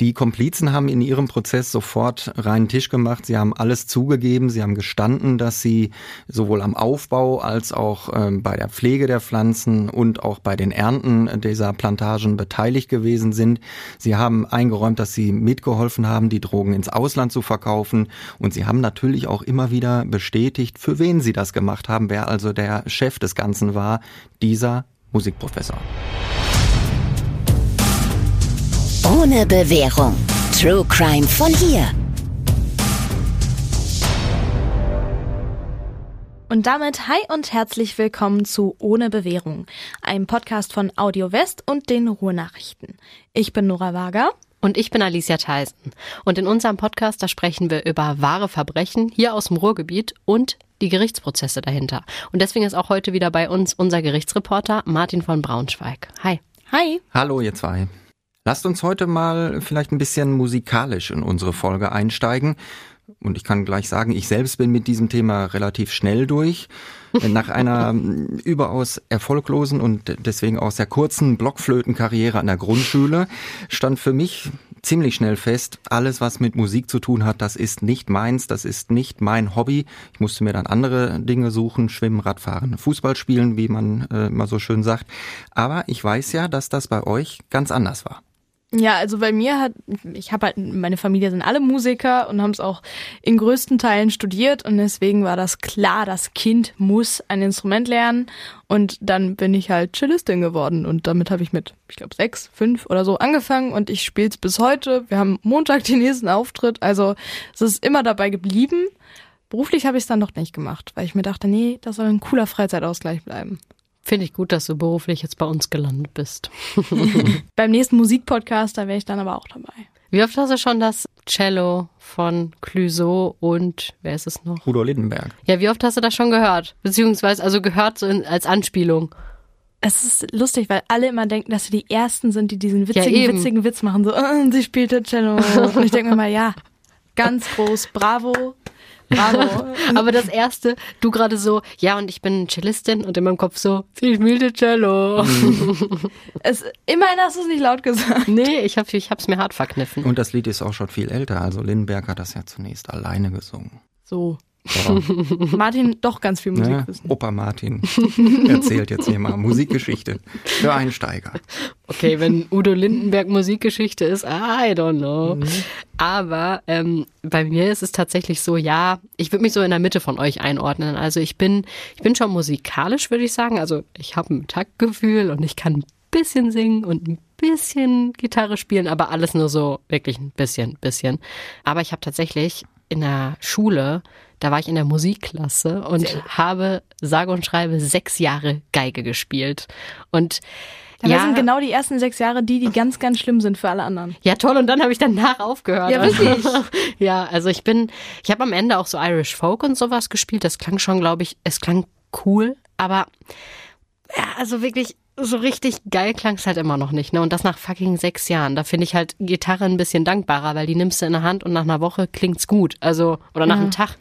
Die Komplizen haben in ihrem Prozess sofort reinen Tisch gemacht. Sie haben alles zugegeben. Sie haben gestanden, dass sie sowohl am Aufbau als auch ähm, bei der Pflege der Pflanzen und auch bei den Ernten dieser Plantagen beteiligt gewesen sind. Sie haben eingeräumt, dass sie mitgeholfen haben, die Drogen ins Ausland zu verkaufen. Und sie haben natürlich auch immer wieder bestätigt, für wen sie das gemacht haben, wer also der Chef des Ganzen war, dieser Musikprofessor. Ohne Bewährung. True Crime von hier. Und damit hi und herzlich willkommen zu Ohne Bewährung, einem Podcast von Audio West und den Ruhrnachrichten. Ich bin Nora Wager. Und ich bin Alicia Theisen. Und in unserem Podcast, da sprechen wir über wahre Verbrechen hier aus dem Ruhrgebiet und die Gerichtsprozesse dahinter. Und deswegen ist auch heute wieder bei uns unser Gerichtsreporter Martin von Braunschweig. Hi. Hi. Hallo, ihr zwei. Lasst uns heute mal vielleicht ein bisschen musikalisch in unsere Folge einsteigen. Und ich kann gleich sagen, ich selbst bin mit diesem Thema relativ schnell durch. Nach einer überaus erfolglosen und deswegen auch sehr kurzen Blockflötenkarriere an der Grundschule stand für mich ziemlich schnell fest, alles was mit Musik zu tun hat, das ist nicht meins, das ist nicht mein Hobby. Ich musste mir dann andere Dinge suchen, schwimmen, Radfahren, Fußball spielen, wie man äh, mal so schön sagt. Aber ich weiß ja, dass das bei euch ganz anders war. Ja, also bei mir hat, ich habe halt, meine Familie sind alle Musiker und haben es auch in größten Teilen studiert und deswegen war das klar, das Kind muss ein Instrument lernen und dann bin ich halt Cellistin geworden und damit habe ich mit, ich glaube, sechs, fünf oder so angefangen und ich spiele es bis heute. Wir haben Montag den nächsten Auftritt, also es ist immer dabei geblieben. Beruflich habe ich es dann noch nicht gemacht, weil ich mir dachte, nee, das soll ein cooler Freizeitausgleich bleiben. Finde ich gut, dass du beruflich jetzt bei uns gelandet bist. Beim nächsten Musikpodcast, da wäre ich dann aber auch dabei. Wie oft hast du schon das Cello von Clouseau und wer ist es noch? Rudolf Lindenberg. Ja, wie oft hast du das schon gehört? Beziehungsweise also gehört so in, als Anspielung. Es ist lustig, weil alle immer denken, dass sie die Ersten sind, die diesen witzigen, ja, witzigen Witz machen. So, oh, sie spielte Cello. Und ich denke mir mal, ja, ganz groß, bravo, Bravo. Aber das erste, du gerade so, ja, und ich bin Cellistin und in meinem Kopf so, sie spielte Cello. Es, immerhin hast du es nicht laut gesagt. Nee, ich, hab, ich hab's mir hart verkniffen. Und das Lied ist auch schon viel älter. Also Lindenberg hat das ja zunächst alleine gesungen. So. Martin doch ganz viel Musik ja, wissen. Opa Martin erzählt jetzt hier mal Musikgeschichte für Einsteiger. Okay, wenn Udo Lindenberg Musikgeschichte ist, I don't know. Mhm. Aber ähm, bei mir ist es tatsächlich so, ja, ich würde mich so in der Mitte von euch einordnen. Also ich bin, ich bin schon musikalisch, würde ich sagen. Also ich habe ein Taktgefühl und ich kann ein bisschen singen und ein bisschen Gitarre spielen, aber alles nur so wirklich ein bisschen, bisschen. Aber ich habe tatsächlich in der Schule da war ich in der Musikklasse und habe sage und schreibe sechs Jahre Geige gespielt. Und ja, das sind genau die ersten sechs Jahre, die, die ganz, ganz schlimm sind für alle anderen. Ja, toll. Und dann habe ich danach aufgehört. Ja, wirklich. ja, also ich bin, ich habe am Ende auch so Irish Folk und sowas gespielt. Das klang schon, glaube ich, es klang cool. Aber ja, also wirklich, so richtig geil klang es halt immer noch nicht. Ne? Und das nach fucking sechs Jahren. Da finde ich halt Gitarre ein bisschen dankbarer, weil die nimmst du in der Hand und nach einer Woche klingt's gut. Also, oder nach ja. einem Tag.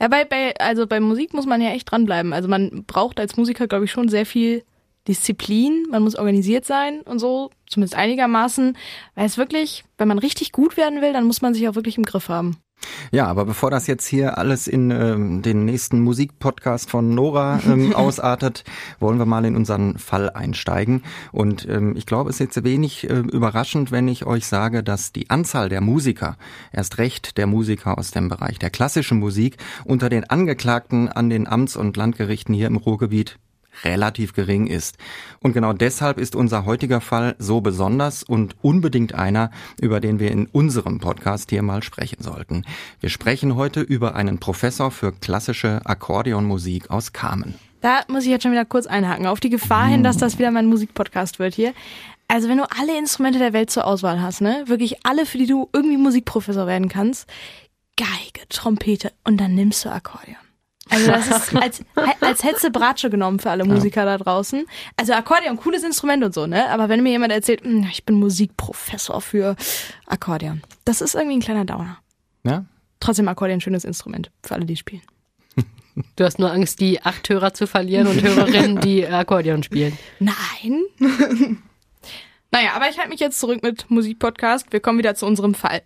Ja, bei, bei, also bei Musik muss man ja echt dranbleiben. Also man braucht als Musiker, glaube ich, schon sehr viel Disziplin. Man muss organisiert sein und so, zumindest einigermaßen. Weil es wirklich, wenn man richtig gut werden will, dann muss man sich auch wirklich im Griff haben. Ja, aber bevor das jetzt hier alles in ähm, den nächsten Musikpodcast von Nora ähm, ausartet, wollen wir mal in unseren Fall einsteigen. Und ähm, ich glaube, es ist jetzt wenig äh, überraschend, wenn ich euch sage, dass die Anzahl der Musiker, erst recht der Musiker aus dem Bereich der klassischen Musik, unter den Angeklagten an den Amts- und Landgerichten hier im Ruhrgebiet relativ gering ist. Und genau deshalb ist unser heutiger Fall so besonders und unbedingt einer, über den wir in unserem Podcast hier mal sprechen sollten. Wir sprechen heute über einen Professor für klassische Akkordeonmusik aus Kamen. Da muss ich jetzt schon wieder kurz einhaken, auf die Gefahr hin, dass das wieder mein Musikpodcast wird hier. Also wenn du alle Instrumente der Welt zur Auswahl hast, ne, wirklich alle, für die du irgendwie Musikprofessor werden kannst, Geige, Trompete und dann nimmst du Akkordeon. Also das ist, als, als hättest du Bratsche genommen für alle Musiker ja. da draußen. Also Akkordeon, cooles Instrument und so, ne? Aber wenn mir jemand erzählt, hm, ich bin Musikprofessor für Akkordeon, das ist irgendwie ein kleiner Downer. Ja? Trotzdem Akkordeon, schönes Instrument für alle, die spielen. Du hast nur Angst, die acht Hörer zu verlieren und Hörerinnen, die Akkordeon spielen. Nein. Naja, aber ich halte mich jetzt zurück mit Musikpodcast. Wir kommen wieder zu unserem Fall.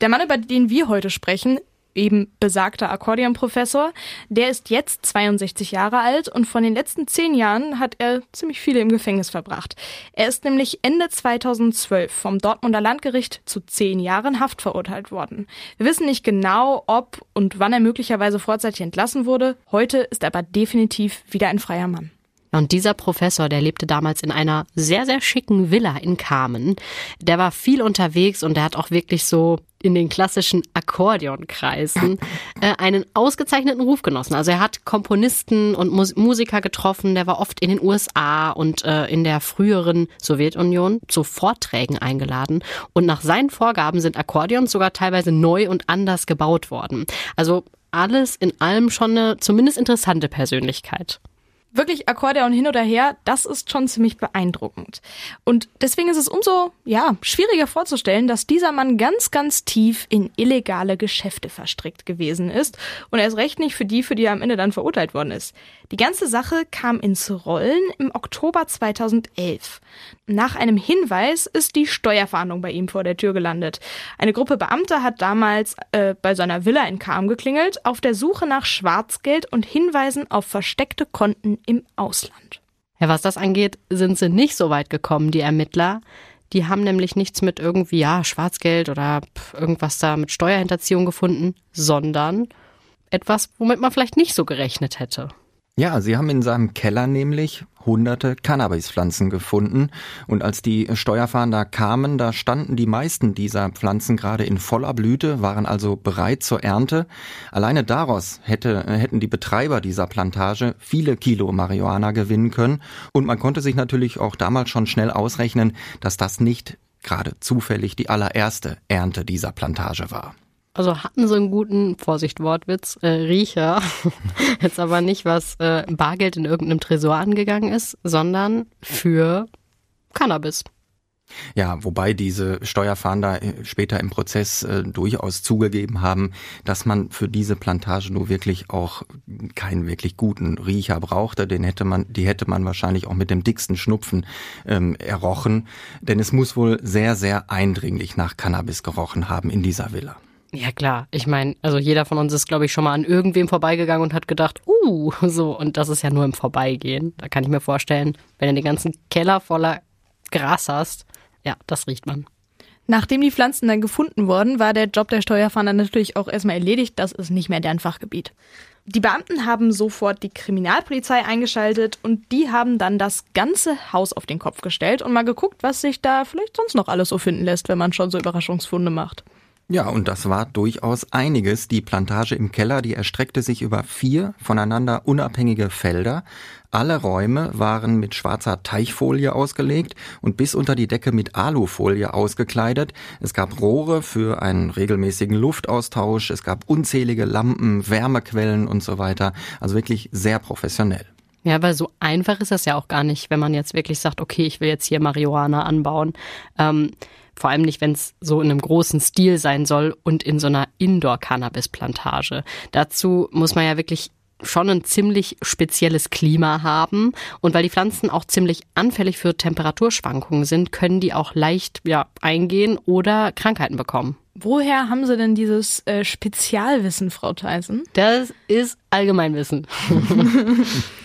Der Mann, über den wir heute sprechen, eben besagter Akkordeonprofessor, der ist jetzt 62 Jahre alt und von den letzten zehn Jahren hat er ziemlich viele im Gefängnis verbracht. Er ist nämlich Ende 2012 vom Dortmunder Landgericht zu zehn Jahren Haft verurteilt worden. Wir wissen nicht genau, ob und wann er möglicherweise vorzeitig entlassen wurde. Heute ist er aber definitiv wieder ein freier Mann. Und dieser Professor, der lebte damals in einer sehr, sehr schicken Villa in Kamen. Der war viel unterwegs und der hat auch wirklich so in den klassischen Akkordeonkreisen äh, einen ausgezeichneten Ruf genossen. Also er hat Komponisten und Mus Musiker getroffen, der war oft in den USA und äh, in der früheren Sowjetunion zu Vorträgen eingeladen. Und nach seinen Vorgaben sind Akkordeons sogar teilweise neu und anders gebaut worden. Also alles in allem schon eine zumindest interessante Persönlichkeit wirklich Akkordeon hin oder her, das ist schon ziemlich beeindruckend. Und deswegen ist es umso, ja, schwieriger vorzustellen, dass dieser Mann ganz, ganz tief in illegale Geschäfte verstrickt gewesen ist und erst recht nicht für die, für die er am Ende dann verurteilt worden ist. Die ganze Sache kam ins Rollen im Oktober 2011. Nach einem Hinweis ist die Steuerfahndung bei ihm vor der Tür gelandet. Eine Gruppe Beamter hat damals äh, bei seiner Villa in Kam geklingelt, auf der Suche nach Schwarzgeld und Hinweisen auf versteckte Konten im Ausland. Ja, was das angeht, sind sie nicht so weit gekommen, die Ermittler. Die haben nämlich nichts mit irgendwie, ja, Schwarzgeld oder irgendwas da mit Steuerhinterziehung gefunden, sondern etwas, womit man vielleicht nicht so gerechnet hätte. Ja, sie haben in seinem Keller nämlich hunderte Cannabispflanzen gefunden. Und als die Steuerfahnder kamen, da standen die meisten dieser Pflanzen gerade in voller Blüte, waren also bereit zur Ernte. Alleine daraus hätte, hätten die Betreiber dieser Plantage viele Kilo Marihuana gewinnen können. Und man konnte sich natürlich auch damals schon schnell ausrechnen, dass das nicht gerade zufällig die allererste Ernte dieser Plantage war. Also hatten so einen guten, Vorsicht Wortwitz, äh, Riecher. Jetzt aber nicht, was äh, Bargeld in irgendeinem Tresor angegangen ist, sondern für Cannabis. Ja, wobei diese Steuerfahnder äh, später im Prozess äh, durchaus zugegeben haben, dass man für diese Plantage nur wirklich auch keinen wirklich guten Riecher brauchte. Den hätte man, die hätte man wahrscheinlich auch mit dem dicksten Schnupfen ähm, errochen. Denn es muss wohl sehr, sehr eindringlich nach Cannabis gerochen haben in dieser Villa. Ja klar, ich meine, also jeder von uns ist, glaube ich, schon mal an irgendwem vorbeigegangen und hat gedacht, uh, so, und das ist ja nur im Vorbeigehen. Da kann ich mir vorstellen, wenn du den ganzen Keller voller Gras hast, ja, das riecht man. Nachdem die Pflanzen dann gefunden wurden, war der Job der Steuerfahnder natürlich auch erstmal erledigt. Das ist nicht mehr deren Fachgebiet. Die Beamten haben sofort die Kriminalpolizei eingeschaltet und die haben dann das ganze Haus auf den Kopf gestellt und mal geguckt, was sich da vielleicht sonst noch alles so finden lässt, wenn man schon so Überraschungsfunde macht. Ja, und das war durchaus einiges. Die Plantage im Keller, die erstreckte sich über vier voneinander unabhängige Felder. Alle Räume waren mit schwarzer Teichfolie ausgelegt und bis unter die Decke mit Alufolie ausgekleidet. Es gab Rohre für einen regelmäßigen Luftaustausch, es gab unzählige Lampen, Wärmequellen und so weiter. Also wirklich sehr professionell. Ja, aber so einfach ist das ja auch gar nicht, wenn man jetzt wirklich sagt, okay, ich will jetzt hier Marihuana anbauen. Ähm, vor allem nicht, wenn es so in einem großen Stil sein soll und in so einer Indoor-Cannabis-Plantage. Dazu muss man ja wirklich schon ein ziemlich spezielles Klima haben. Und weil die Pflanzen auch ziemlich anfällig für Temperaturschwankungen sind, können die auch leicht ja, eingehen oder Krankheiten bekommen. Woher haben Sie denn dieses äh, Spezialwissen, Frau Theisen? Das ist Allgemeinwissen.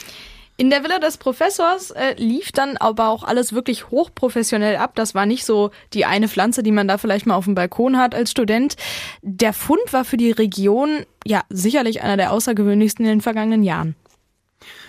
In der Villa des Professors äh, lief dann aber auch alles wirklich hochprofessionell ab. Das war nicht so die eine Pflanze, die man da vielleicht mal auf dem Balkon hat als Student. Der Fund war für die Region ja sicherlich einer der außergewöhnlichsten in den vergangenen Jahren.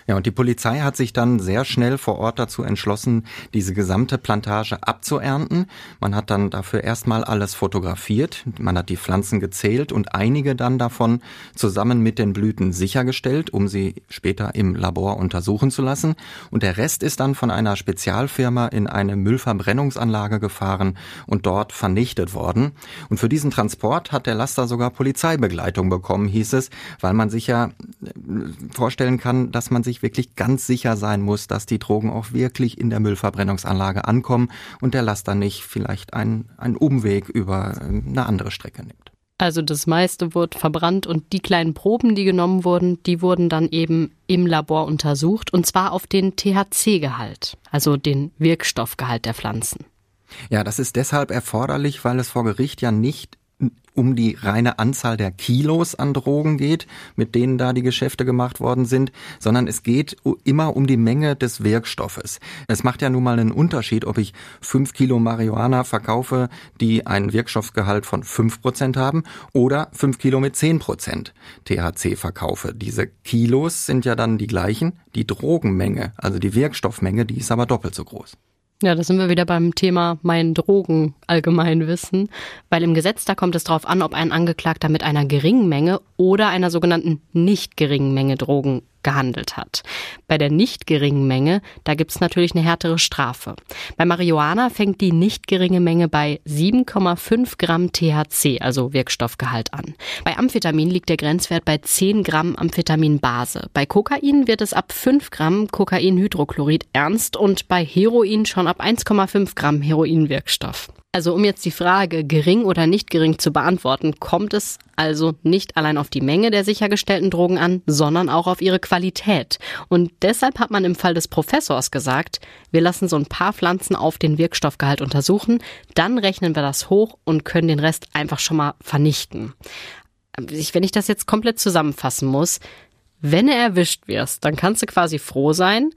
Ja, und die Polizei hat sich dann sehr schnell vor Ort dazu entschlossen, diese gesamte Plantage abzuernten. Man hat dann dafür erstmal alles fotografiert, man hat die Pflanzen gezählt und einige dann davon zusammen mit den Blüten sichergestellt, um sie später im Labor untersuchen zu lassen. Und der Rest ist dann von einer Spezialfirma in eine Müllverbrennungsanlage gefahren und dort vernichtet worden. Und für diesen Transport hat der Laster sogar Polizeibegleitung bekommen, hieß es, weil man sich ja vorstellen kann, dass man sich sich wirklich ganz sicher sein muss, dass die Drogen auch wirklich in der Müllverbrennungsanlage ankommen und der Laster nicht vielleicht einen, einen Umweg über ähm, eine andere Strecke nimmt. Also das meiste wurde verbrannt und die kleinen Proben, die genommen wurden, die wurden dann eben im Labor untersucht und zwar auf den THC-Gehalt, also den Wirkstoffgehalt der Pflanzen. Ja, das ist deshalb erforderlich, weil es vor Gericht ja nicht um die reine Anzahl der Kilos an Drogen geht, mit denen da die Geschäfte gemacht worden sind, sondern es geht immer um die Menge des Wirkstoffes. Es macht ja nun mal einen Unterschied, ob ich fünf Kilo Marihuana verkaufe, die einen Wirkstoffgehalt von fünf Prozent haben, oder fünf Kilo mit zehn Prozent THC verkaufe. Diese Kilos sind ja dann die gleichen. Die Drogenmenge, also die Wirkstoffmenge, die ist aber doppelt so groß. Ja, da sind wir wieder beim Thema mein Drogen Allgemeinwissen, weil im Gesetz da kommt es darauf an, ob ein Angeklagter mit einer geringen Menge oder einer sogenannten nicht geringen Menge Drogen gehandelt hat. Bei der nicht geringen Menge, da gibt es natürlich eine härtere Strafe. Bei Marihuana fängt die nicht geringe Menge bei 7,5 Gramm THC, also Wirkstoffgehalt an. Bei Amphetamin liegt der Grenzwert bei 10 Gramm Amphetaminbase. Bei Kokain wird es ab 5 Gramm Kokainhydrochlorid ernst und bei Heroin schon ab 1,5 Gramm Heroinwirkstoff. Also um jetzt die Frage gering oder nicht gering zu beantworten, kommt es also nicht allein auf die Menge der sichergestellten Drogen an, sondern auch auf ihre Qualität. Und deshalb hat man im Fall des Professors gesagt, wir lassen so ein paar Pflanzen auf den Wirkstoffgehalt untersuchen, dann rechnen wir das hoch und können den Rest einfach schon mal vernichten. wenn ich das jetzt komplett zusammenfassen muss, wenn du erwischt wirst, dann kannst du quasi froh sein,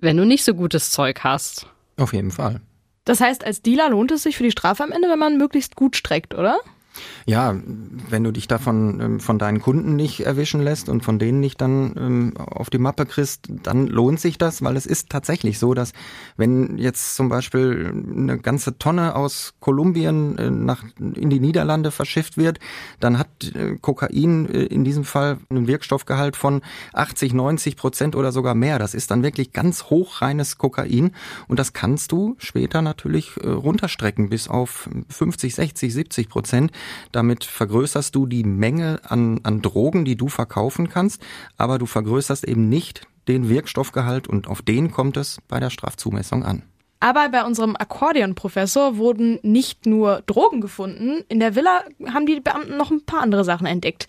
wenn du nicht so gutes Zeug hast. Auf jeden Fall. Das heißt, als Dealer lohnt es sich für die Strafe am Ende, wenn man möglichst gut streckt, oder? Ja, wenn du dich davon ähm, von deinen Kunden nicht erwischen lässt und von denen nicht dann ähm, auf die Mappe kriegst, dann lohnt sich das, weil es ist tatsächlich so, dass wenn jetzt zum Beispiel eine ganze Tonne aus Kolumbien äh, nach in die Niederlande verschifft wird, dann hat äh, Kokain äh, in diesem Fall einen Wirkstoffgehalt von 80, 90 Prozent oder sogar mehr. Das ist dann wirklich ganz hochreines Kokain und das kannst du später natürlich runterstrecken bis auf 50, 60, 70 Prozent. Damit vergrößerst du die Menge an, an Drogen, die du verkaufen kannst, aber du vergrößerst eben nicht den Wirkstoffgehalt und auf den kommt es bei der Strafzumessung an. Aber bei unserem Akkordeonprofessor wurden nicht nur Drogen gefunden. In der Villa haben die Beamten noch ein paar andere Sachen entdeckt.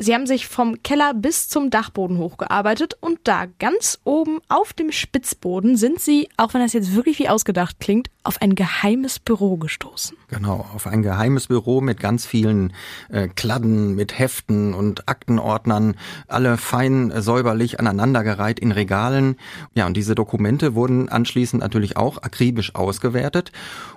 Sie haben sich vom Keller bis zum Dachboden hochgearbeitet und da ganz oben auf dem Spitzboden sind sie, auch wenn das jetzt wirklich wie ausgedacht klingt, auf ein geheimes Büro gestoßen. Genau, auf ein geheimes Büro mit ganz vielen äh, Kladden, mit Heften und Aktenordnern, alle fein äh, säuberlich aneinandergereiht in Regalen. Ja, und diese Dokumente wurden anschließend natürlich auch akribisch ausgewertet.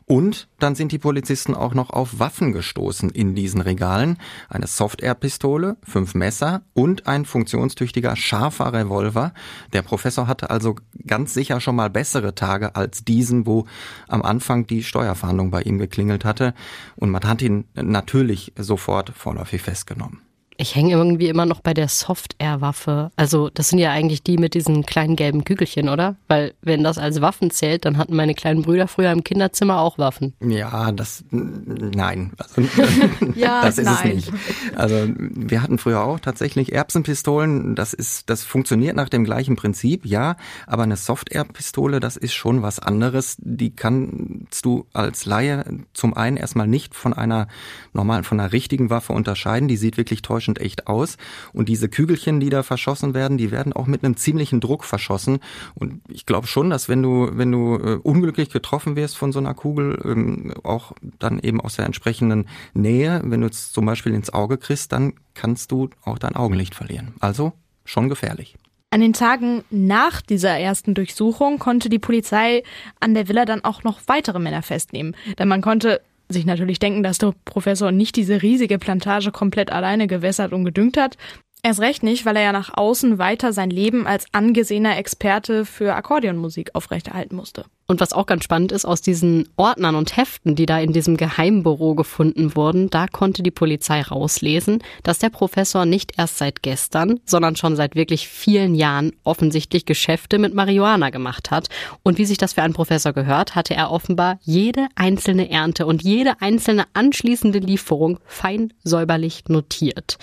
Und dann sind die Polizisten auch noch auf Waffen gestoßen in diesen Regalen. Eine Soft-Air-Pistole, fünf Messer und ein funktionstüchtiger, scharfer Revolver. Der Professor hatte also ganz sicher schon mal bessere Tage als diesen, wo am Anfang die Steuerfahndung bei ihm geklingelt hatte. Und man hat ihn natürlich sofort vorläufig festgenommen. Ich hänge irgendwie immer noch bei der Soft-Air-Waffe. Also das sind ja eigentlich die mit diesen kleinen gelben Kügelchen, oder? Weil wenn das als Waffen zählt, dann hatten meine kleinen Brüder früher im Kinderzimmer auch Waffen. Ja, das nein. Also, ja, das ist nein. es nicht. Also wir hatten früher auch tatsächlich Erbsenpistolen. Das ist, das funktioniert nach dem gleichen Prinzip, ja. Aber eine Soft-Air-Pistole, das ist schon was anderes. Die kannst du als Laie zum einen erstmal nicht von einer normalen, von einer richtigen Waffe unterscheiden. Die sieht wirklich täuschend überraschend echt aus. Und diese Kügelchen, die da verschossen werden, die werden auch mit einem ziemlichen Druck verschossen. Und ich glaube schon, dass wenn du, wenn du äh, unglücklich getroffen wirst von so einer Kugel, ähm, auch dann eben aus der entsprechenden Nähe, wenn du es zum Beispiel ins Auge kriegst, dann kannst du auch dein Augenlicht verlieren. Also schon gefährlich. An den Tagen nach dieser ersten Durchsuchung konnte die Polizei an der Villa dann auch noch weitere Männer festnehmen. Denn man konnte sich natürlich denken, dass der Professor nicht diese riesige Plantage komplett alleine gewässert und gedüngt hat. Erst recht nicht, weil er ja nach außen weiter sein Leben als angesehener Experte für Akkordeonmusik aufrechterhalten musste. Und was auch ganz spannend ist, aus diesen Ordnern und Heften, die da in diesem Geheimbüro gefunden wurden, da konnte die Polizei rauslesen, dass der Professor nicht erst seit gestern, sondern schon seit wirklich vielen Jahren offensichtlich Geschäfte mit Marihuana gemacht hat. Und wie sich das für einen Professor gehört, hatte er offenbar jede einzelne Ernte und jede einzelne anschließende Lieferung fein säuberlich notiert.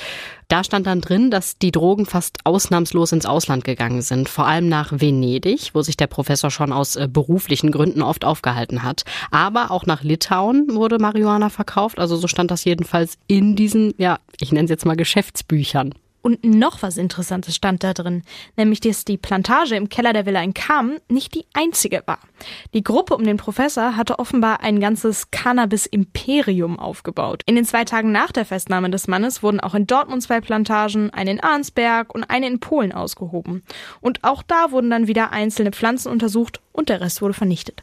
Da stand dann drin, dass die Drogen fast ausnahmslos ins Ausland gegangen sind, vor allem nach Venedig, wo sich der Professor schon aus äh, beruflichen Gründen oft aufgehalten hat. Aber auch nach Litauen wurde Marihuana verkauft, also so stand das jedenfalls in diesen, ja, ich nenne es jetzt mal Geschäftsbüchern. Und noch was Interessantes stand da drin, nämlich dass die Plantage im Keller der Villa in Kamen nicht die einzige war. Die Gruppe um den Professor hatte offenbar ein ganzes Cannabis-Imperium aufgebaut. In den zwei Tagen nach der Festnahme des Mannes wurden auch in Dortmund zwei Plantagen, eine in Arnsberg und eine in Polen ausgehoben. Und auch da wurden dann wieder einzelne Pflanzen untersucht und der Rest wurde vernichtet.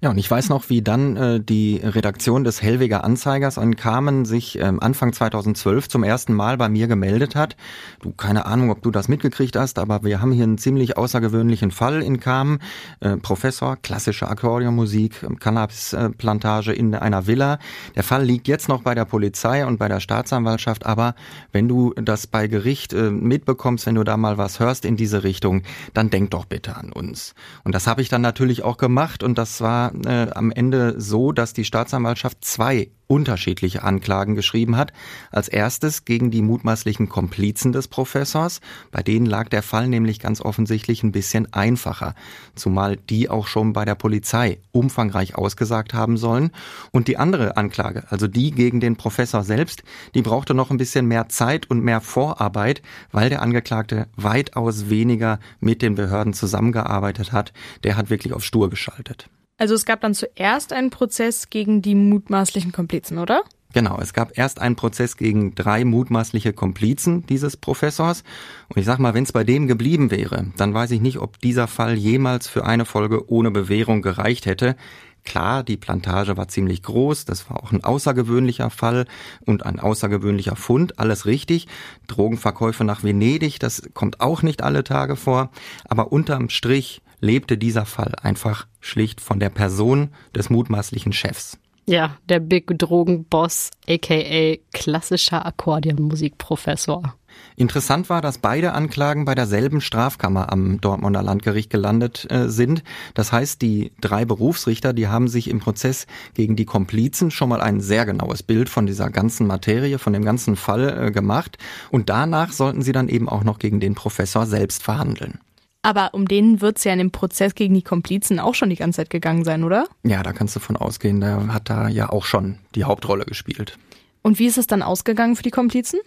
Ja, und ich weiß noch, wie dann äh, die Redaktion des Hellweger Anzeigers an Kamen sich ähm, Anfang 2012 zum ersten Mal bei mir gemeldet hat. Du, keine Ahnung, ob du das mitgekriegt hast, aber wir haben hier einen ziemlich außergewöhnlichen Fall in Kamen. Äh, Professor, klassische Akkordeonmusik, ähm, Cannabisplantage in einer Villa. Der Fall liegt jetzt noch bei der Polizei und bei der Staatsanwaltschaft, aber wenn du das bei Gericht äh, mitbekommst, wenn du da mal was hörst in diese Richtung, dann denk doch bitte an uns. Und das habe ich dann natürlich auch gemacht und das war äh, am Ende so, dass die Staatsanwaltschaft zwei unterschiedliche Anklagen geschrieben hat. Als erstes gegen die mutmaßlichen Komplizen des Professors. Bei denen lag der Fall nämlich ganz offensichtlich ein bisschen einfacher, zumal die auch schon bei der Polizei umfangreich ausgesagt haben sollen. Und die andere Anklage, also die gegen den Professor selbst, die brauchte noch ein bisschen mehr Zeit und mehr Vorarbeit, weil der Angeklagte weitaus weniger mit den Behörden zusammengearbeitet hat. Der hat wirklich auf Stur geschaltet. Also es gab dann zuerst einen Prozess gegen die mutmaßlichen Komplizen, oder? Genau, es gab erst einen Prozess gegen drei mutmaßliche Komplizen dieses Professors. Und ich sag mal, wenn es bei dem geblieben wäre, dann weiß ich nicht, ob dieser Fall jemals für eine Folge ohne Bewährung gereicht hätte. Klar, die Plantage war ziemlich groß, das war auch ein außergewöhnlicher Fall und ein außergewöhnlicher Fund, alles richtig. Drogenverkäufe nach Venedig, das kommt auch nicht alle Tage vor, aber unterm Strich lebte dieser Fall einfach schlicht von der Person des mutmaßlichen Chefs. Ja, der Big Drogenboss, aka klassischer Akkordeonmusikprofessor. Interessant war, dass beide Anklagen bei derselben Strafkammer am Dortmunder Landgericht gelandet äh, sind. Das heißt, die drei Berufsrichter, die haben sich im Prozess gegen die Komplizen schon mal ein sehr genaues Bild von dieser ganzen Materie, von dem ganzen Fall äh, gemacht. Und danach sollten sie dann eben auch noch gegen den Professor selbst verhandeln. Aber um den wird es ja in dem Prozess gegen die Komplizen auch schon die ganze Zeit gegangen sein, oder? Ja, da kannst du von ausgehen. Der hat da ja auch schon die Hauptrolle gespielt. Und wie ist es dann ausgegangen für die Komplizen?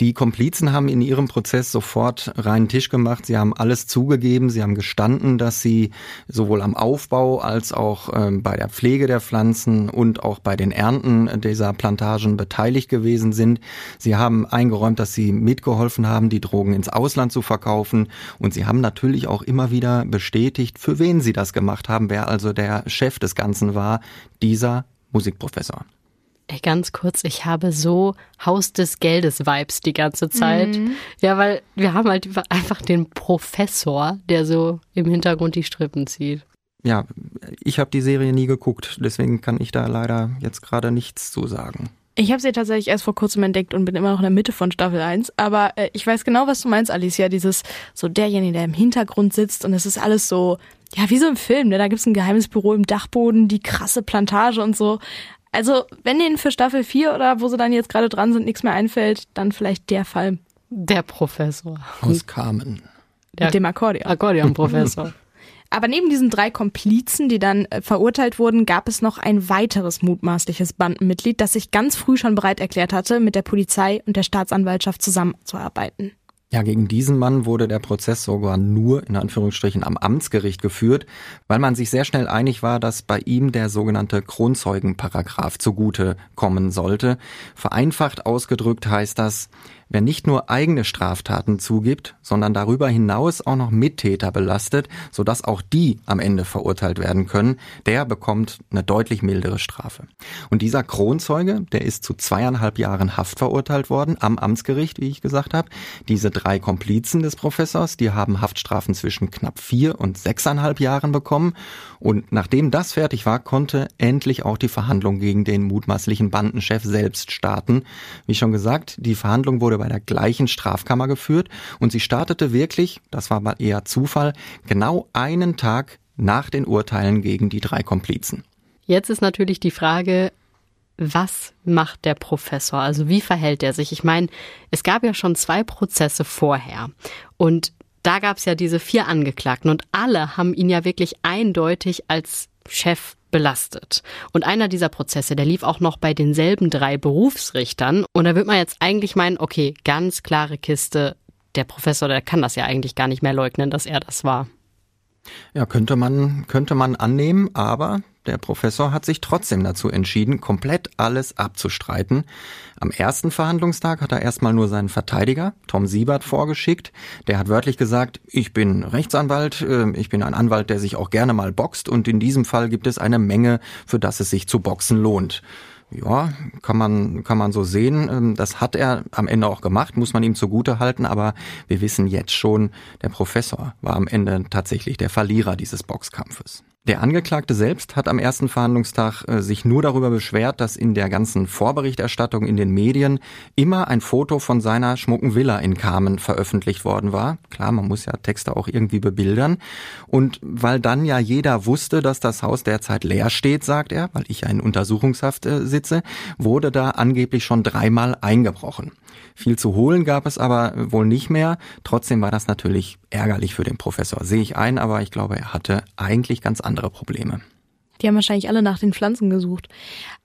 Die Komplizen haben in ihrem Prozess sofort reinen Tisch gemacht. Sie haben alles zugegeben. Sie haben gestanden, dass sie sowohl am Aufbau als auch ähm, bei der Pflege der Pflanzen und auch bei den Ernten dieser Plantagen beteiligt gewesen sind. Sie haben eingeräumt, dass sie mitgeholfen haben, die Drogen ins Ausland zu verkaufen. Und sie haben natürlich auch immer wieder bestätigt, für wen sie das gemacht haben, wer also der Chef des Ganzen war, dieser Musikprofessor. Ey, ganz kurz, ich habe so Haus des Geldes Vibes die ganze Zeit. Mhm. Ja, weil wir haben halt einfach den Professor, der so im Hintergrund die Strippen zieht. Ja, ich habe die Serie nie geguckt, deswegen kann ich da leider jetzt gerade nichts zu sagen. Ich habe sie tatsächlich erst vor kurzem entdeckt und bin immer noch in der Mitte von Staffel 1. Aber äh, ich weiß genau, was du meinst, Alicia. Dieses, so derjenige, der im Hintergrund sitzt und es ist alles so, ja, wie so im Film. Ne? Da gibt's ein geheimes Büro im Dachboden, die krasse Plantage und so. Also, wenn Ihnen für Staffel 4 oder wo sie dann jetzt gerade dran sind, nichts mehr einfällt, dann vielleicht der Fall. Der Professor. Aus Carmen. Der Mit dem Akkordeon. Akkordeonprofessor. Aber neben diesen drei Komplizen, die dann äh, verurteilt wurden, gab es noch ein weiteres mutmaßliches Bandenmitglied, das sich ganz früh schon bereit erklärt hatte, mit der Polizei und der Staatsanwaltschaft zusammenzuarbeiten. Ja, gegen diesen Mann wurde der Prozess sogar nur in Anführungsstrichen am Amtsgericht geführt, weil man sich sehr schnell einig war, dass bei ihm der sogenannte Kronzeugenparagraph zugute kommen sollte. Vereinfacht ausgedrückt heißt das, Wer nicht nur eigene Straftaten zugibt, sondern darüber hinaus auch noch Mittäter belastet, sodass auch die am Ende verurteilt werden können, der bekommt eine deutlich mildere Strafe. Und dieser Kronzeuge, der ist zu zweieinhalb Jahren Haft verurteilt worden am Amtsgericht, wie ich gesagt habe. Diese drei Komplizen des Professors, die haben Haftstrafen zwischen knapp vier und sechseinhalb Jahren bekommen. Und nachdem das fertig war, konnte endlich auch die Verhandlung gegen den mutmaßlichen Bandenchef selbst starten. Wie schon gesagt, die Verhandlung wurde bei der gleichen Strafkammer geführt und sie startete wirklich, das war mal eher Zufall, genau einen Tag nach den Urteilen gegen die drei Komplizen. Jetzt ist natürlich die Frage, was macht der Professor? Also wie verhält er sich? Ich meine, es gab ja schon zwei Prozesse vorher und da gab es ja diese vier Angeklagten und alle haben ihn ja wirklich eindeutig als Chef belastet. Und einer dieser Prozesse, der lief auch noch bei denselben drei Berufsrichtern. Und da wird man jetzt eigentlich meinen, okay, ganz klare Kiste, der Professor, der kann das ja eigentlich gar nicht mehr leugnen, dass er das war. Ja, könnte man, könnte man annehmen, aber der Professor hat sich trotzdem dazu entschieden, komplett alles abzustreiten. Am ersten Verhandlungstag hat er erstmal nur seinen Verteidiger, Tom Siebert, vorgeschickt. Der hat wörtlich gesagt, ich bin Rechtsanwalt, äh, ich bin ein Anwalt, der sich auch gerne mal boxt und in diesem Fall gibt es eine Menge, für das es sich zu boxen lohnt. Ja, kann man, kann man so sehen. Ähm, das hat er am Ende auch gemacht, muss man ihm zugute halten, aber wir wissen jetzt schon, der Professor war am Ende tatsächlich der Verlierer dieses Boxkampfes. Der Angeklagte selbst hat am ersten Verhandlungstag äh, sich nur darüber beschwert, dass in der ganzen Vorberichterstattung in den Medien immer ein Foto von seiner schmucken Villa in Kamen veröffentlicht worden war. Klar, man muss ja Texte auch irgendwie bebildern. Und weil dann ja jeder wusste, dass das Haus derzeit leer steht, sagt er, weil ich ja in Untersuchungshaft äh, sitze, wurde da angeblich schon dreimal eingebrochen. Viel zu holen gab es aber wohl nicht mehr. Trotzdem war das natürlich ärgerlich für den Professor. Sehe ich ein, aber ich glaube, er hatte eigentlich ganz andere Probleme. Die haben wahrscheinlich alle nach den Pflanzen gesucht.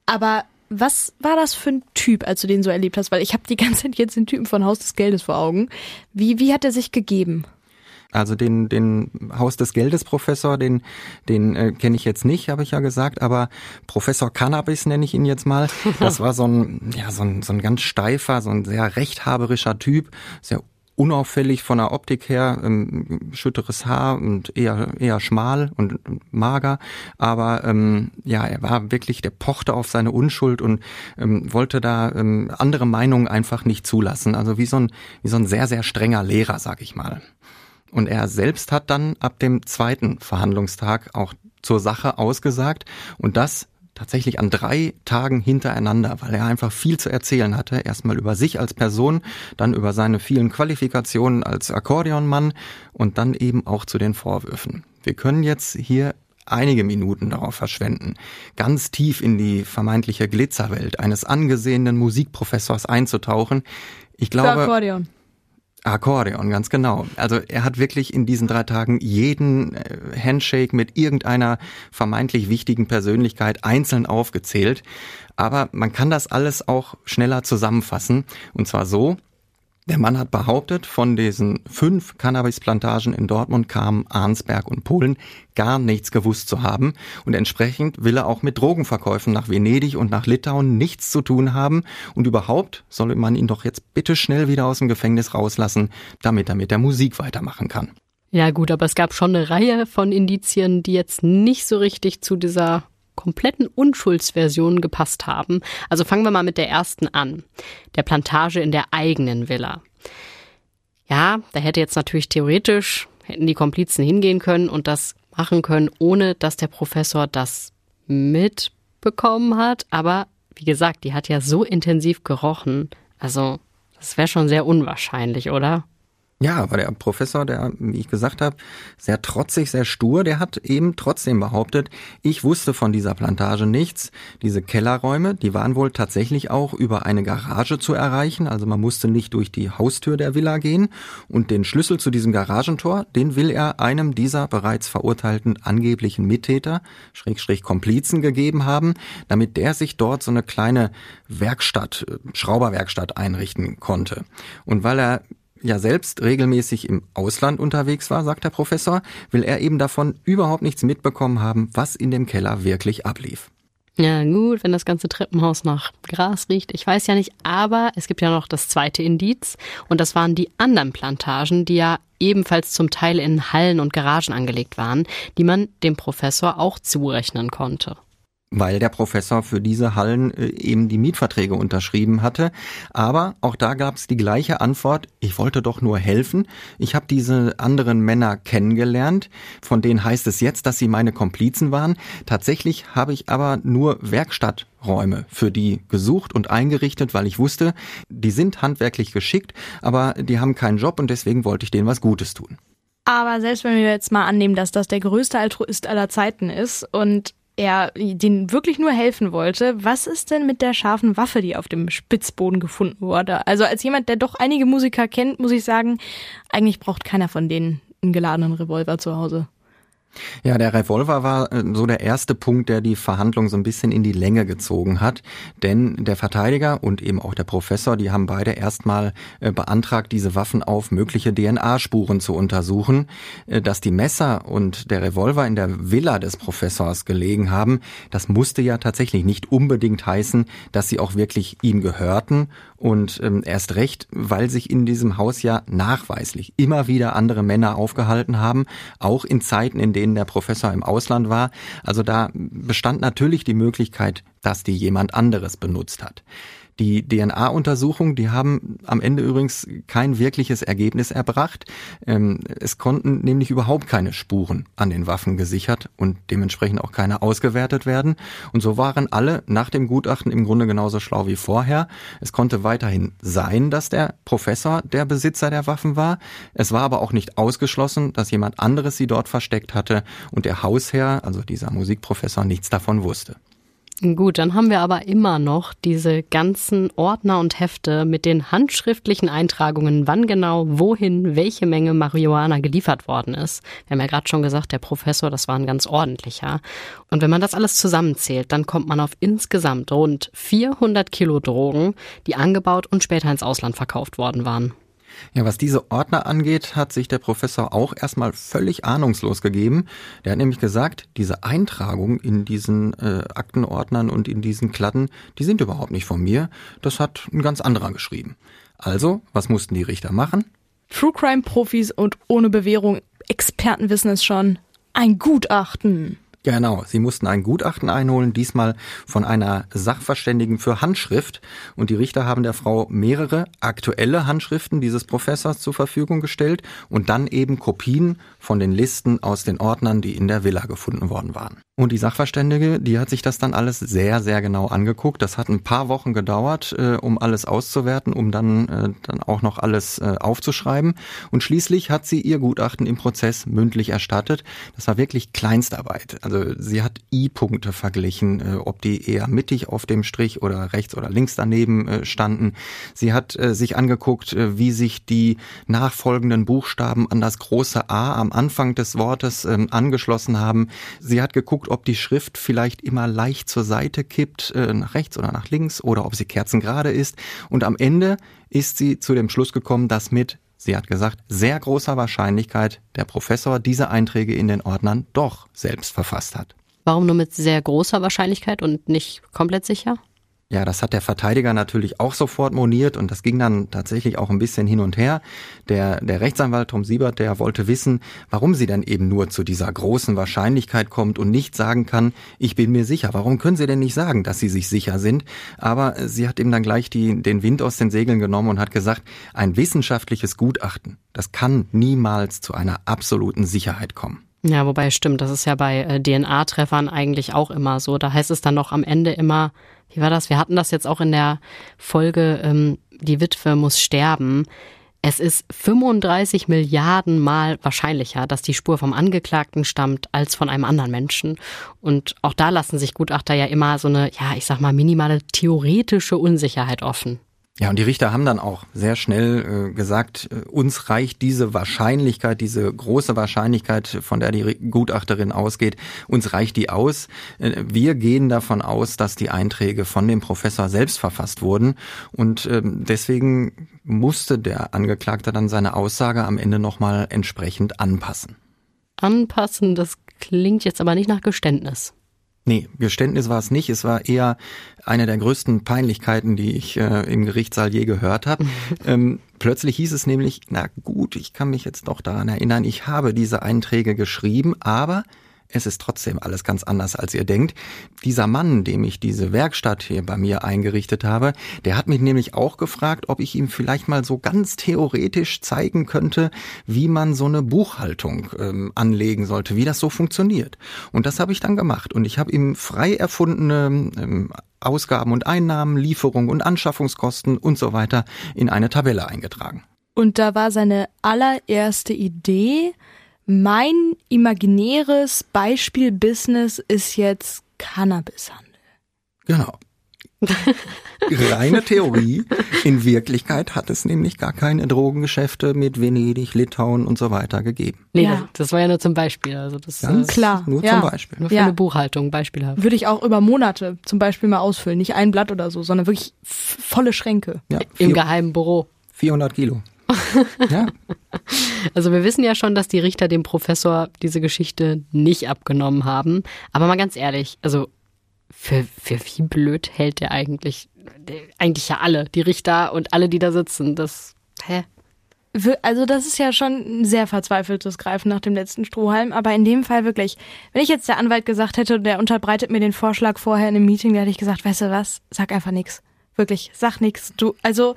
Aber was war das für ein Typ, als du den so erlebt hast? Weil ich habe die ganze Zeit jetzt den Typen von Haus des Geldes vor Augen. Wie, wie hat er sich gegeben? Also den, den Haus des Geldes Professor, den, den äh, kenne ich jetzt nicht, habe ich ja gesagt, aber Professor Cannabis nenne ich ihn jetzt mal. Das war so ein, ja, so ein, so ein ganz steifer, so ein sehr rechthaberischer Typ, sehr unauffällig von der Optik her, ähm, schütteres Haar und eher eher schmal und, mager, aber ähm, ja, er war wirklich, der pochte auf seine Unschuld und ähm, wollte da ähm, andere Meinungen einfach nicht zulassen. Also wie so ein wie so ein sehr sehr strenger Lehrer, sag ich mal. Und er selbst hat dann ab dem zweiten Verhandlungstag auch zur Sache ausgesagt und das tatsächlich an drei Tagen hintereinander, weil er einfach viel zu erzählen hatte. Erstmal über sich als Person, dann über seine vielen Qualifikationen als Akkordeonmann und dann eben auch zu den Vorwürfen. Wir können jetzt hier einige Minuten darauf verschwenden, ganz tief in die vermeintliche Glitzerwelt eines angesehenen Musikprofessors einzutauchen. Ich glaube, Akkordeon. Ganz genau. Also er hat wirklich in diesen drei Tagen jeden äh, Handshake mit irgendeiner vermeintlich wichtigen Persönlichkeit einzeln aufgezählt. Aber man kann das alles auch schneller zusammenfassen. Und zwar so, der Mann hat behauptet, von diesen fünf Cannabisplantagen in Dortmund kamen Arnsberg und Polen gar nichts gewusst zu haben und entsprechend will er auch mit Drogenverkäufen nach Venedig und nach Litauen nichts zu tun haben und überhaupt solle man ihn doch jetzt bitte schnell wieder aus dem Gefängnis rauslassen, damit er mit der Musik weitermachen kann. Ja gut, aber es gab schon eine Reihe von Indizien, die jetzt nicht so richtig zu dieser kompletten Unschuldsversion gepasst haben. Also fangen wir mal mit der ersten an. Der Plantage in der eigenen Villa. Ja, da hätte jetzt natürlich theoretisch, hätten die Komplizen hingehen können und das machen können, ohne dass der Professor das mitbekommen hat. Aber wie gesagt, die hat ja so intensiv gerochen. Also, das wäre schon sehr unwahrscheinlich, oder? Ja, aber der Professor, der, wie ich gesagt habe, sehr trotzig, sehr stur, der hat eben trotzdem behauptet, ich wusste von dieser Plantage nichts. Diese Kellerräume, die waren wohl tatsächlich auch über eine Garage zu erreichen, also man musste nicht durch die Haustür der Villa gehen. Und den Schlüssel zu diesem Garagentor, den will er einem dieser bereits verurteilten angeblichen Mittäter, Schrägstrich Komplizen gegeben haben, damit der sich dort so eine kleine Werkstatt, äh, Schrauberwerkstatt einrichten konnte. Und weil er ja selbst regelmäßig im Ausland unterwegs war, sagt der Professor, will er eben davon überhaupt nichts mitbekommen haben, was in dem Keller wirklich ablief. Ja, gut, wenn das ganze Treppenhaus nach Gras riecht, ich weiß ja nicht, aber es gibt ja noch das zweite Indiz. Und das waren die anderen Plantagen, die ja ebenfalls zum Teil in Hallen und Garagen angelegt waren, die man dem Professor auch zurechnen konnte weil der Professor für diese Hallen äh, eben die Mietverträge unterschrieben hatte. Aber auch da gab es die gleiche Antwort, ich wollte doch nur helfen. Ich habe diese anderen Männer kennengelernt, von denen heißt es jetzt, dass sie meine Komplizen waren. Tatsächlich habe ich aber nur Werkstatträume für die gesucht und eingerichtet, weil ich wusste, die sind handwerklich geschickt, aber die haben keinen Job und deswegen wollte ich denen was Gutes tun. Aber selbst wenn wir jetzt mal annehmen, dass das der größte Altruist aller Zeiten ist und er den wirklich nur helfen wollte. Was ist denn mit der scharfen Waffe, die auf dem Spitzboden gefunden wurde? Also als jemand, der doch einige Musiker kennt, muss ich sagen, eigentlich braucht keiner von denen einen geladenen Revolver zu Hause. Ja, der Revolver war äh, so der erste Punkt, der die Verhandlung so ein bisschen in die Länge gezogen hat. Denn der Verteidiger und eben auch der Professor, die haben beide erstmal äh, beantragt, diese Waffen auf mögliche DNA-Spuren zu untersuchen. Äh, dass die Messer und der Revolver in der Villa des Professors gelegen haben, das musste ja tatsächlich nicht unbedingt heißen, dass sie auch wirklich ihm gehörten. Und ähm, erst recht, weil sich in diesem Haus ja nachweislich immer wieder andere Männer aufgehalten haben, auch in Zeiten, in denen der Professor im Ausland war. Also da bestand natürlich die Möglichkeit, dass die jemand anderes benutzt hat. Die DNA-Untersuchung, die haben am Ende übrigens kein wirkliches Ergebnis erbracht. Ähm, es konnten nämlich überhaupt keine Spuren an den Waffen gesichert und dementsprechend auch keine ausgewertet werden. Und so waren alle nach dem Gutachten im Grunde genauso schlau wie vorher. Es konnte weiterhin sein, dass der Professor der Besitzer der Waffen war. Es war aber auch nicht ausgeschlossen, dass jemand anderes sie dort versteckt hatte und der Hausherr, also dieser Musikprofessor, nichts davon wusste. Gut, dann haben wir aber immer noch diese ganzen Ordner und Hefte mit den handschriftlichen Eintragungen, wann genau, wohin, welche Menge Marihuana geliefert worden ist. Wir haben ja gerade schon gesagt, der Professor, das war ein ganz ordentlicher. Und wenn man das alles zusammenzählt, dann kommt man auf insgesamt rund 400 Kilo Drogen, die angebaut und später ins Ausland verkauft worden waren. Ja, was diese Ordner angeht, hat sich der Professor auch erstmal völlig ahnungslos gegeben. Der hat nämlich gesagt, diese Eintragung in diesen äh, Aktenordnern und in diesen Kladden, die sind überhaupt nicht von mir. Das hat ein ganz anderer geschrieben. Also, was mussten die Richter machen? True Crime Profis und ohne Bewährung Experten wissen es schon. Ein Gutachten. Genau, sie mussten ein Gutachten einholen, diesmal von einer Sachverständigen für Handschrift. Und die Richter haben der Frau mehrere aktuelle Handschriften dieses Professors zur Verfügung gestellt und dann eben Kopien von den Listen aus den Ordnern, die in der Villa gefunden worden waren. Und die Sachverständige, die hat sich das dann alles sehr, sehr genau angeguckt. Das hat ein paar Wochen gedauert, äh, um alles auszuwerten, um dann, äh, dann auch noch alles äh, aufzuschreiben. Und schließlich hat sie ihr Gutachten im Prozess mündlich erstattet. Das war wirklich Kleinstarbeit. Also sie hat I-Punkte verglichen, äh, ob die eher mittig auf dem Strich oder rechts oder links daneben äh, standen. Sie hat äh, sich angeguckt, äh, wie sich die nachfolgenden Buchstaben an das große A am Anfang des Wortes ähm, angeschlossen haben. Sie hat geguckt, geguckt, ob die Schrift vielleicht immer leicht zur Seite kippt, äh, nach rechts oder nach links, oder ob sie kerzengerade ist. Und am Ende ist sie zu dem Schluss gekommen, dass mit, sie hat gesagt, sehr großer Wahrscheinlichkeit der Professor diese Einträge in den Ordnern doch selbst verfasst hat. Warum nur mit sehr großer Wahrscheinlichkeit und nicht komplett sicher? Ja, das hat der Verteidiger natürlich auch sofort moniert und das ging dann tatsächlich auch ein bisschen hin und her. Der, der Rechtsanwalt Tom Siebert, der wollte wissen, warum sie dann eben nur zu dieser großen Wahrscheinlichkeit kommt und nicht sagen kann, ich bin mir sicher. Warum können sie denn nicht sagen, dass sie sich sicher sind? Aber sie hat ihm dann gleich die, den Wind aus den Segeln genommen und hat gesagt, ein wissenschaftliches Gutachten, das kann niemals zu einer absoluten Sicherheit kommen. Ja, wobei stimmt, das ist ja bei äh, DNA-Treffern eigentlich auch immer so. Da heißt es dann noch am Ende immer, wie war das? Wir hatten das jetzt auch in der Folge, ähm, die Witwe muss sterben. Es ist 35 Milliarden Mal wahrscheinlicher, dass die Spur vom Angeklagten stammt, als von einem anderen Menschen. Und auch da lassen sich Gutachter ja immer so eine, ja, ich sag mal, minimale theoretische Unsicherheit offen. Ja, und die Richter haben dann auch sehr schnell äh, gesagt, äh, uns reicht diese Wahrscheinlichkeit, diese große Wahrscheinlichkeit, von der die Gutachterin ausgeht, uns reicht die aus. Äh, wir gehen davon aus, dass die Einträge von dem Professor selbst verfasst wurden und äh, deswegen musste der Angeklagte dann seine Aussage am Ende nochmal entsprechend anpassen. Anpassen, das klingt jetzt aber nicht nach Geständnis. Nee, Geständnis war es nicht. Es war eher eine der größten Peinlichkeiten, die ich äh, im Gerichtssaal je gehört habe. ähm, plötzlich hieß es nämlich, na gut, ich kann mich jetzt doch daran erinnern, ich habe diese Einträge geschrieben, aber es ist trotzdem alles ganz anders, als ihr denkt. Dieser Mann, dem ich diese Werkstatt hier bei mir eingerichtet habe, der hat mich nämlich auch gefragt, ob ich ihm vielleicht mal so ganz theoretisch zeigen könnte, wie man so eine Buchhaltung ähm, anlegen sollte, wie das so funktioniert. Und das habe ich dann gemacht. Und ich habe ihm frei erfundene ähm, Ausgaben und Einnahmen, Lieferung und Anschaffungskosten und so weiter in eine Tabelle eingetragen. Und da war seine allererste Idee, mein imaginäres Beispiel-Business ist jetzt Cannabishandel. Genau. Reine Theorie. In Wirklichkeit hat es nämlich gar keine Drogengeschäfte mit Venedig, Litauen und so weiter gegeben. Nee, Ja. das, war ja nur zum Beispiel. Also das Ganz äh, Klar, Nur ja. zum Beispiel. nur für Ja. eine Buchhaltung beispielhaft. Würde ich auch über Monate zum Beispiel mal ausfüllen. Nicht ein Blatt oder so, sondern wirklich f- volle Schränke. Ja, Im geheimen Büro. 400 Kilo. ja, Also wir wissen ja schon, dass die Richter dem Professor diese Geschichte nicht abgenommen haben. Aber mal ganz ehrlich, also für, für wie blöd hält der eigentlich? Eigentlich ja alle, die Richter und alle, die da sitzen. Das, hä? Also das ist ja schon ein sehr verzweifeltes Greifen nach dem letzten Strohhalm, aber in dem Fall wirklich, wenn ich jetzt der Anwalt gesagt hätte, der unterbreitet mir den Vorschlag vorher in einem Meeting, da hätte ich gesagt, weißt du was, sag einfach nix. Wirklich, sag nix. Du, also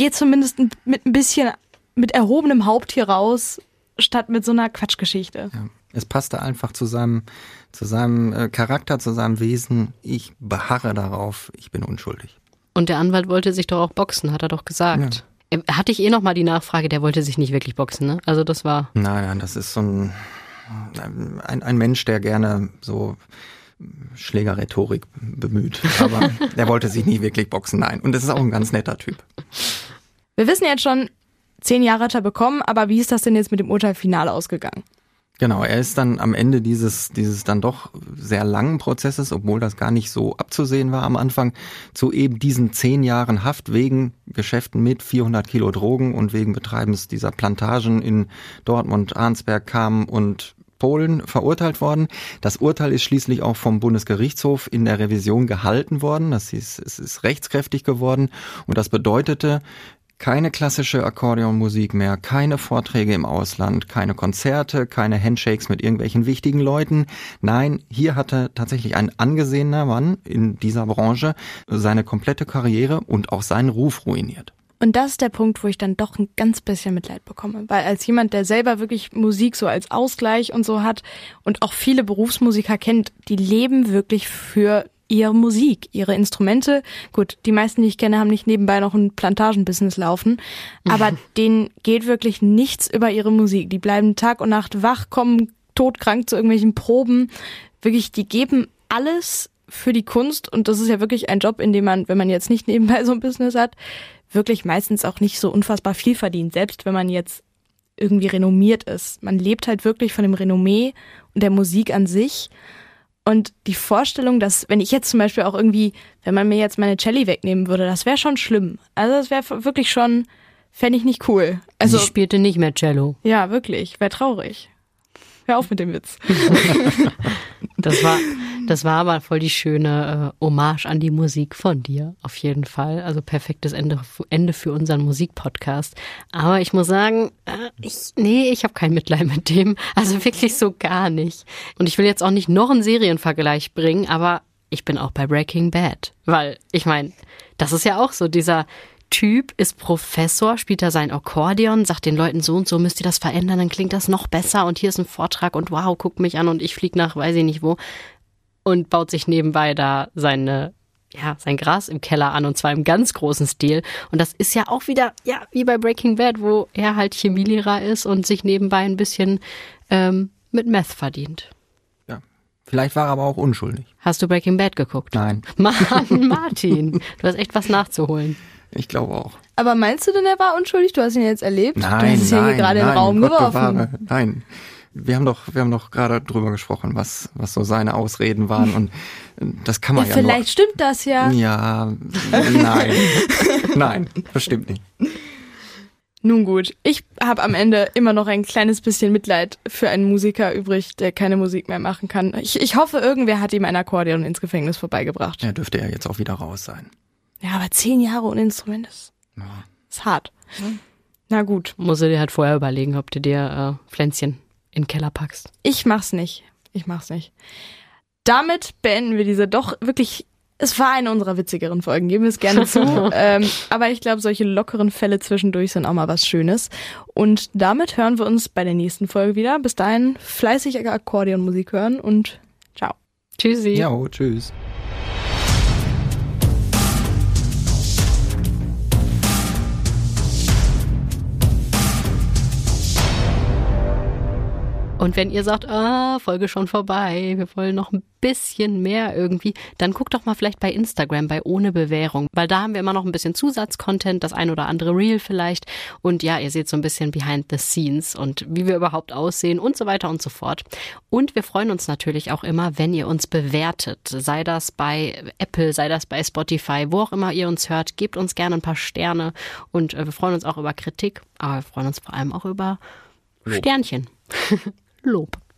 geh zumindest mit ein bisschen mit erhobenem Haupt hier raus, statt mit so einer Quatschgeschichte. ja. Es passte einfach zu seinem, zu seinem äh, Charakter, zu seinem Wesen. Ich beharre darauf, ich bin unschuldig. Und der Anwalt wollte sich doch auch boxen, hat er doch gesagt. Äh, Hatte ich eh noch mal die Nachfrage, der wollte sich nicht wirklich boxen, ne? Also das war. Nein, nein, das ist so ein, ein, ein Mensch, der gerne so Schlägerrhetorik bemüht. Aber der wollte sich nie wirklich boxen, nein. Und das ist auch ein ganz netter Typ. Wir wissen jetzt schon, zehn Jahre hat er bekommen, aber wie ist das denn jetzt mit dem Urteil final ausgegangen? Genau, er ist dann am Ende dieses, dieses dann doch sehr langen Prozesses, obwohl das gar nicht so abzusehen war am Anfang, zu eben diesen zehn Jahren Haft wegen Geschäften mit 400 Kilo Drogen und wegen Betreibens dieser Plantagen in Dortmund, Arnsberg, Kam und Polen verurteilt worden. Das Urteil ist schließlich auch vom Bundesgerichtshof in der Revision gehalten worden. Das ist, es ist rechtskräftig geworden und das bedeutete, keine klassische Akkordeonmusik mehr, keine Vorträge im Ausland, keine Konzerte, keine Handshakes mit irgendwelchen wichtigen Leuten. Nein, hier hatte tatsächlich ein angesehener Mann in dieser Branche seine komplette Karriere und auch seinen Ruf ruiniert. Und das ist der Punkt, wo ich dann doch ein ganz bisschen Mitleid bekomme. Weil als jemand, der selber wirklich Musik so als Ausgleich und so hat und auch viele Berufsmusiker kennt, die leben wirklich für ihre Musik, ihre Instrumente. Gut, die meisten, die ich kenne, haben nicht nebenbei noch ein Plantagenbusiness laufen. Aber denen geht wirklich nichts über ihre Musik. Die bleiben Tag und Nacht wach, kommen todkrank zu irgendwelchen Proben. Wirklich, die geben alles für die Kunst. Und das ist ja wirklich ein Job, in dem man, wenn man jetzt nicht nebenbei so ein Business hat, wirklich meistens auch nicht so unfassbar viel verdient, selbst wenn man jetzt irgendwie renommiert ist. Man lebt halt wirklich von dem Renommee und der Musik an sich. Und die Vorstellung, dass, wenn ich jetzt zum Beispiel auch irgendwie, wenn man mir jetzt meine Celli wegnehmen würde, das wäre schon schlimm. Also das wäre wirklich schon, fände ich nicht cool. Also, sie spielte nicht mehr Cello. ja, wirklich, wäre traurig. Hör auf mit dem Witz. Das war, das war aber voll die schöne äh, Hommage an die Musik von dir, auf jeden Fall. Also perfektes Ende, Ende für unseren Musikpodcast. Aber ich muss sagen, äh, ich, nee, ich habe kein Mitleid mit dem. Also wirklich so gar nicht. Und ich will jetzt auch nicht noch einen Serienvergleich bringen, aber ich bin auch bei Breaking Bad. Weil, ich meine, das ist ja auch so, dieser Typ ist Professor, spielt da sein Akkordeon, sagt den Leuten so und so müsst ihr das verändern, dann klingt das noch besser und hier ist ein Vortrag und wow, guckt mich an und ich flieg nach weiß ich nicht wo und baut sich nebenbei da seine ja, sein Gras im Keller an und zwar im ganz großen Stil. Und das ist ja auch wieder, ja, wie bei Breaking Bad, wo er halt Chemielehrer ist und sich nebenbei ein bisschen ähm, mit Meth verdient. Ja. Vielleicht war er aber auch unschuldig. Hast du Breaking Bad geguckt? Nein, Mann, Martin, du hast echt was nachzuholen. ich glaube auch. Aber meinst du denn, er war unschuldig? Du hast ihn jetzt erlebt? du Nein, hast es nein, hier gerade in nein, den Raum Gott geworfen. bewahre. Nein. Wir haben doch, wir haben doch gerade drüber gesprochen, was, was so seine Ausreden waren und das kann Ja, man ja, vielleicht stimmt das ja. nur. Ja, nein, nein, bestimmt nicht. Nun gut, ich habe am Ende immer noch ein kleines bisschen Mitleid für einen Musiker übrig, der keine Musik mehr machen kann. Ich, ich hoffe, irgendwer hat ihm ein Akkordeon ins Gefängnis vorbeigebracht. Er dürfte ja jetzt auch wieder raus sein. Ja, aber zehn Jahre ohne Instrument ist, ist hart. Na gut, Musst du dir halt vorher überlegen, ob du dir äh, Pflänzchen in den Keller packst. ich mach's nicht. Ich mach's nicht. Damit beenden wir diese doch wirklich. Es war eine unserer witzigeren Folgen, geben wir es gerne zu. ähm, aber ich glaube, solche lockeren Fälle zwischendurch sind auch mal was Schönes. Und damit hören wir uns bei der nächsten Folge wieder. Bis dahin fleißig Akkordeonmusik hören und ciao. Tschüssi. Ja, tschüss. Und wenn ihr sagt, ah, Folge schon vorbei, wir wollen noch ein bisschen mehr irgendwie, dann guckt doch mal vielleicht bei Instagram bei ohne Bewährung, weil da haben wir immer noch ein bisschen Zusatzcontent, das ein oder andere Reel vielleicht und ja, ihr seht so ein bisschen behind the scenes und wie wir überhaupt aussehen und so weiter und so fort. Und wir freuen uns natürlich auch immer, wenn ihr uns bewertet, sei das bei Apple, sei das bei Spotify, wo auch immer ihr uns hört, gebt uns gerne ein paar Sterne und äh, wir freuen uns auch über Kritik, aber wir freuen uns vor allem auch über. Sternchen. Lob.